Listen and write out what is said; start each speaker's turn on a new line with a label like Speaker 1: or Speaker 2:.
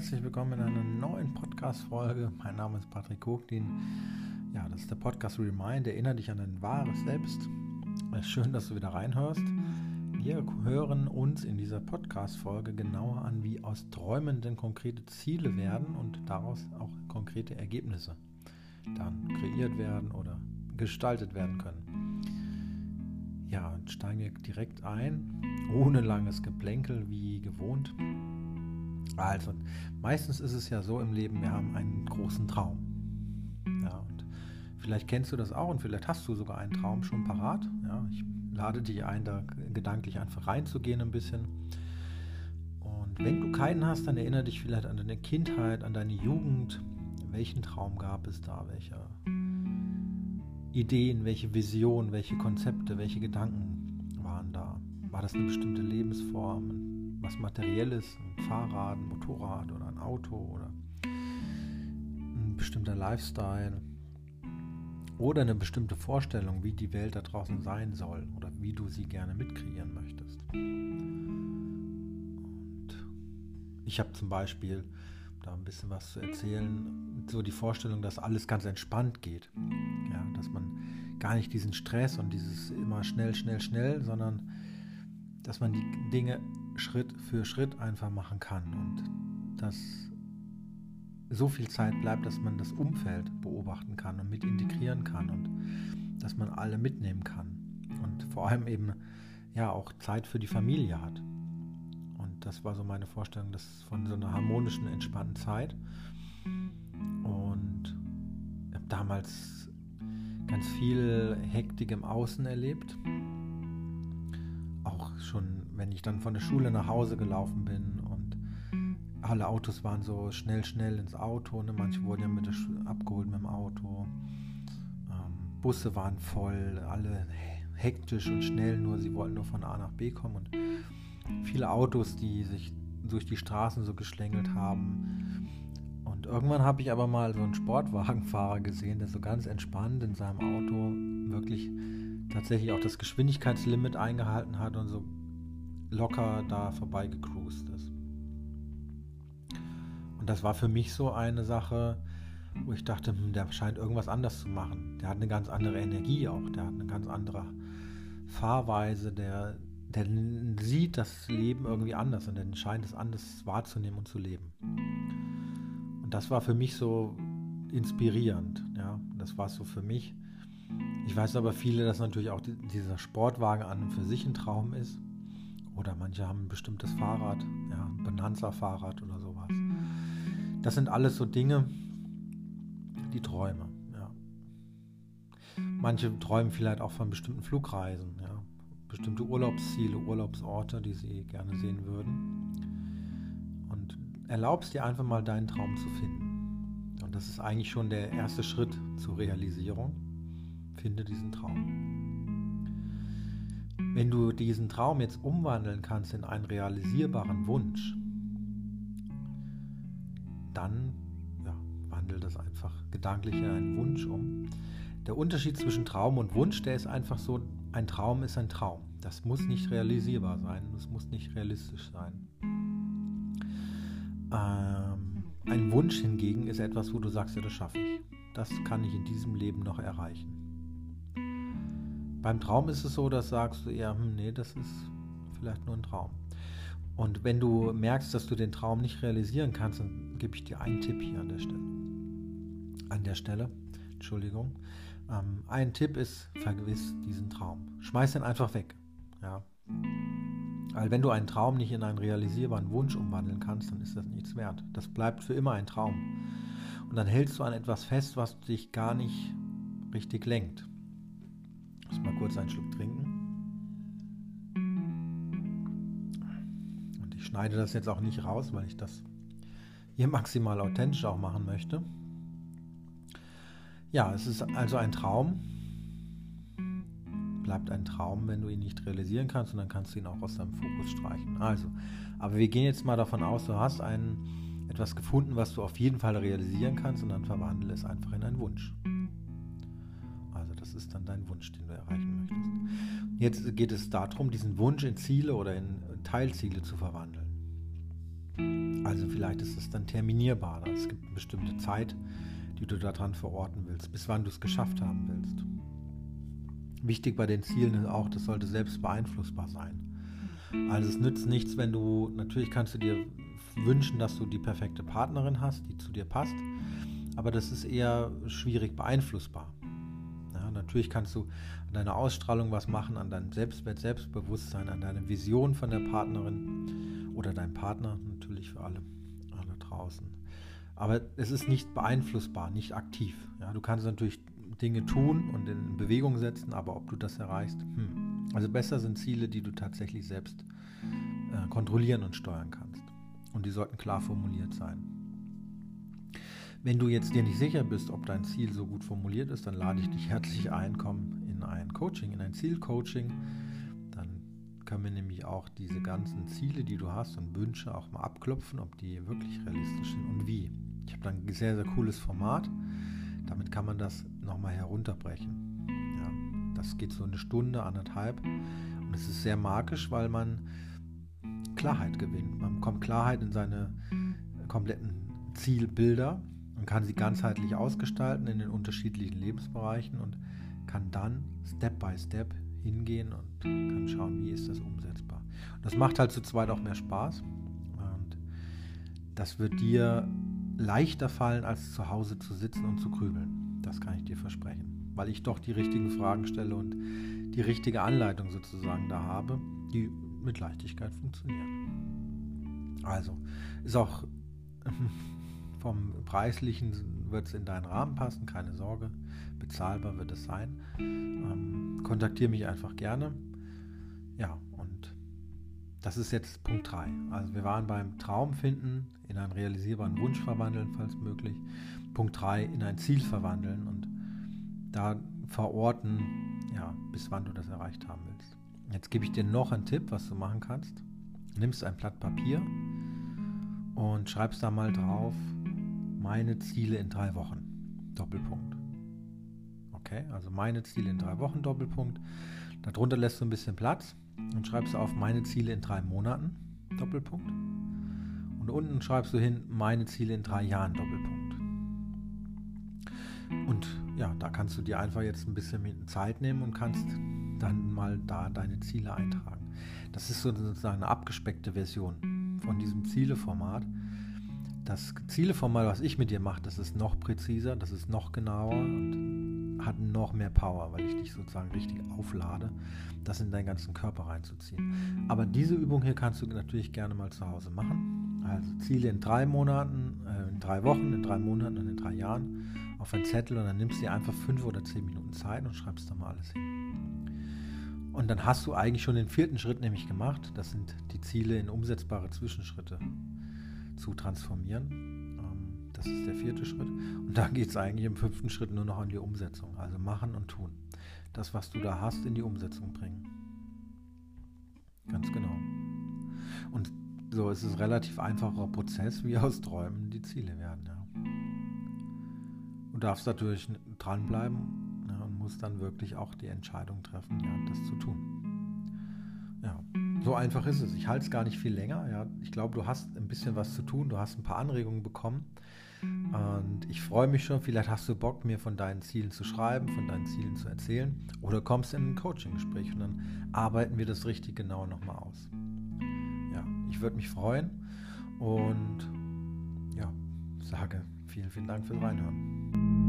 Speaker 1: herzlich willkommen in einer neuen Podcast-Folge. Mein Name ist Patrick Koglin. Ja, das ist der Podcast Remind. Erinnere dich an dein wahres Selbst. Schön, dass du wieder reinhörst. Wir hören uns in dieser Podcast-Folge genauer an, wie aus Träumen denn konkrete Ziele werden und daraus auch konkrete Ergebnisse dann kreiert werden oder gestaltet werden können. Ja, steigen wir direkt ein, ohne langes Geplänkel wie gewohnt. Also, meistens ist es ja so im Leben, wir haben einen großen Traum. Ja, und vielleicht kennst du das auch und vielleicht hast du sogar einen Traum schon parat. Ja, ich lade dich ein, da gedanklich einfach reinzugehen ein bisschen. Und wenn du keinen hast, dann erinnere dich vielleicht an deine Kindheit, an deine Jugend. Welchen Traum gab es da? Welche Ideen, welche Visionen, welche Konzepte, welche Gedanken waren da? War das eine bestimmte Lebensform, was Materielles, ein Fahrrad, ein Motorrad oder ein Auto oder ein bestimmter Lifestyle oder eine bestimmte Vorstellung, wie die Welt da draußen sein soll oder wie du sie gerne mitkreieren möchtest. Und ich habe zum Beispiel, da ein bisschen was zu erzählen, so die Vorstellung, dass alles ganz entspannt geht. Ja, dass man gar nicht diesen Stress und dieses immer schnell, schnell, schnell, sondern dass man die Dinge Schritt für Schritt einfach machen kann und dass so viel Zeit bleibt, dass man das Umfeld beobachten kann und mit integrieren kann und dass man alle mitnehmen kann und vor allem eben ja auch Zeit für die Familie hat. Und das war so meine Vorstellung das von so einer harmonischen, entspannten Zeit. Und habe damals ganz viel Hektik im Außen erlebt. Schon wenn ich dann von der Schule nach Hause gelaufen bin und alle Autos waren so schnell, schnell ins Auto. Ne? Manche wurden ja mit der abgeholt mit dem Auto. Ähm, Busse waren voll, alle hektisch und schnell, nur sie wollten nur von A nach B kommen. Und viele Autos, die sich durch die Straßen so geschlängelt haben. Und irgendwann habe ich aber mal so einen Sportwagenfahrer gesehen, der so ganz entspannt in seinem Auto wirklich tatsächlich auch das Geschwindigkeitslimit eingehalten hat und so locker da vorbei gecruised ist. Und das war für mich so eine Sache, wo ich dachte, hm, der scheint irgendwas anders zu machen. Der hat eine ganz andere Energie auch, der hat eine ganz andere Fahrweise, der, der sieht das Leben irgendwie anders und der scheint es anders wahrzunehmen und zu leben. Und das war für mich so inspirierend, ja, das war so für mich. Ich weiß aber viele, dass natürlich auch dieser Sportwagen an und für sich ein Traum ist. Oder manche haben ein bestimmtes Fahrrad, ja, ein Bonanza-Fahrrad oder sowas. Das sind alles so Dinge, die Träume, ja. Manche träumen vielleicht auch von bestimmten Flugreisen, ja. Bestimmte Urlaubsziele, Urlaubsorte, die sie gerne sehen würden. Und erlaubst dir einfach mal deinen Traum zu finden. Und das ist eigentlich schon der erste Schritt zur Realisierung. Finde diesen Traum. Wenn du diesen Traum jetzt umwandeln kannst in einen realisierbaren Wunsch, dann ja, wandel das einfach gedanklich in einen Wunsch um. Der Unterschied zwischen Traum und Wunsch, der ist einfach so, ein Traum ist ein Traum. Das muss nicht realisierbar sein, das muss nicht realistisch sein. Ähm, ein Wunsch hingegen ist etwas, wo du sagst, ja, das schaffe ich. Das kann ich in diesem Leben noch erreichen. Beim Traum ist es so, dass sagst du eher, hm, nee, das ist vielleicht nur ein Traum. Und wenn du merkst, dass du den Traum nicht realisieren kannst, dann gebe ich dir einen Tipp hier an der Stelle. An der Stelle, Entschuldigung. Ähm, ein Tipp ist, vergewiss diesen Traum. Schmeiß ihn einfach weg. Ja. Weil wenn du einen Traum nicht in einen realisierbaren Wunsch umwandeln kannst, dann ist das nichts wert. Das bleibt für immer ein Traum. Und dann hältst du an etwas fest, was dich gar nicht richtig lenkt muss mal kurz einen Schluck trinken. Und ich schneide das jetzt auch nicht raus, weil ich das hier maximal authentisch auch machen möchte. Ja, es ist also ein Traum. Bleibt ein Traum, wenn du ihn nicht realisieren kannst und dann kannst du ihn auch aus deinem Fokus streichen. Also, aber wir gehen jetzt mal davon aus, du hast ein, etwas gefunden, was du auf jeden Fall realisieren kannst und dann verwandle es einfach in einen Wunsch ist dann dein Wunsch, den du erreichen möchtest. Jetzt geht es darum, diesen Wunsch in Ziele oder in Teilziele zu verwandeln. Also vielleicht ist es dann terminierbar. Es gibt eine bestimmte Zeit, die du daran verorten willst, bis wann du es geschafft haben willst. Wichtig bei den Zielen ist auch, das sollte selbst beeinflussbar sein. Also es nützt nichts, wenn du, natürlich kannst du dir wünschen, dass du die perfekte Partnerin hast, die zu dir passt, aber das ist eher schwierig beeinflussbar. Natürlich kannst du an deiner Ausstrahlung was machen, an deinem Selbstwert, Selbstbewusstsein, an deiner Vision von der Partnerin oder deinem Partner, natürlich für alle, alle draußen. Aber es ist nicht beeinflussbar, nicht aktiv. Ja, du kannst natürlich Dinge tun und in Bewegung setzen, aber ob du das erreichst, hm. also besser sind Ziele, die du tatsächlich selbst äh, kontrollieren und steuern kannst. Und die sollten klar formuliert sein. Wenn du jetzt dir nicht sicher bist, ob dein Ziel so gut formuliert ist, dann lade ich dich herzlich ein, komm in ein Coaching, in ein Zielcoaching. Dann können wir nämlich auch diese ganzen Ziele, die du hast und Wünsche auch mal abklopfen, ob die wirklich realistisch sind und wie. Ich habe dann ein sehr, sehr cooles Format. Damit kann man das nochmal herunterbrechen. Ja, das geht so eine Stunde, anderthalb. Und es ist sehr magisch, weil man Klarheit gewinnt. Man bekommt Klarheit in seine kompletten Zielbilder und kann sie ganzheitlich ausgestalten in den unterschiedlichen Lebensbereichen und kann dann Step by Step hingehen und kann schauen, wie ist das umsetzbar. Und das macht halt zu zweit auch mehr Spaß und das wird dir leichter fallen, als zu Hause zu sitzen und zu grübeln. Das kann ich dir versprechen, weil ich doch die richtigen Fragen stelle und die richtige Anleitung sozusagen da habe, die mit Leichtigkeit funktioniert. Also ist auch vom Preislichen wird es in deinen Rahmen passen, keine Sorge. Bezahlbar wird es sein. Ähm, kontaktiere mich einfach gerne. Ja, und das ist jetzt Punkt 3. Also wir waren beim Traum finden, in einen realisierbaren Wunsch verwandeln, falls möglich. Punkt 3, in ein Ziel verwandeln und da verorten, ja, bis wann du das erreicht haben willst. Jetzt gebe ich dir noch einen Tipp, was du machen kannst. Nimmst ein Blatt Papier und schreibst da mal drauf, meine Ziele in drei Wochen. Doppelpunkt. Okay, also meine Ziele in drei Wochen, Doppelpunkt. Darunter lässt du ein bisschen Platz und schreibst auf meine Ziele in drei Monaten, Doppelpunkt. Und unten schreibst du hin meine Ziele in drei Jahren, Doppelpunkt. Und ja, da kannst du dir einfach jetzt ein bisschen Zeit nehmen und kannst dann mal da deine Ziele eintragen. Das ist sozusagen eine abgespeckte Version von diesem Zieleformat das Zieleformat, was ich mit dir mache, das ist noch präziser, das ist noch genauer und hat noch mehr Power, weil ich dich sozusagen richtig auflade, das in deinen ganzen Körper reinzuziehen. Aber diese Übung hier kannst du natürlich gerne mal zu Hause machen. Also Ziele in drei Monaten, äh, in drei Wochen, in drei Monaten und in drei Jahren auf einen Zettel und dann nimmst du dir einfach fünf oder zehn Minuten Zeit und schreibst da mal alles hin. Und dann hast du eigentlich schon den vierten Schritt nämlich gemacht. Das sind die Ziele in umsetzbare Zwischenschritte zu transformieren. Ähm, das ist der vierte Schritt. Und da geht es eigentlich im fünften Schritt nur noch an die Umsetzung. Also machen und tun. Das, was du da hast, in die Umsetzung bringen. Ganz genau. Und so ist es relativ einfacher Prozess, wie aus Träumen die Ziele werden. Ja. Du darfst natürlich dranbleiben ja, und musst dann wirklich auch die Entscheidung treffen, ja, das zu tun. So einfach ist es. Ich halte es gar nicht viel länger. Ja. Ich glaube, du hast ein bisschen was zu tun. Du hast ein paar Anregungen bekommen. Und ich freue mich schon. Vielleicht hast du Bock, mir von deinen Zielen zu schreiben, von deinen Zielen zu erzählen. Oder kommst in ein Coaching-Gespräch und dann arbeiten wir das richtig genau nochmal aus. Ja, ich würde mich freuen. Und ja, sage vielen, vielen Dank fürs Reinhören.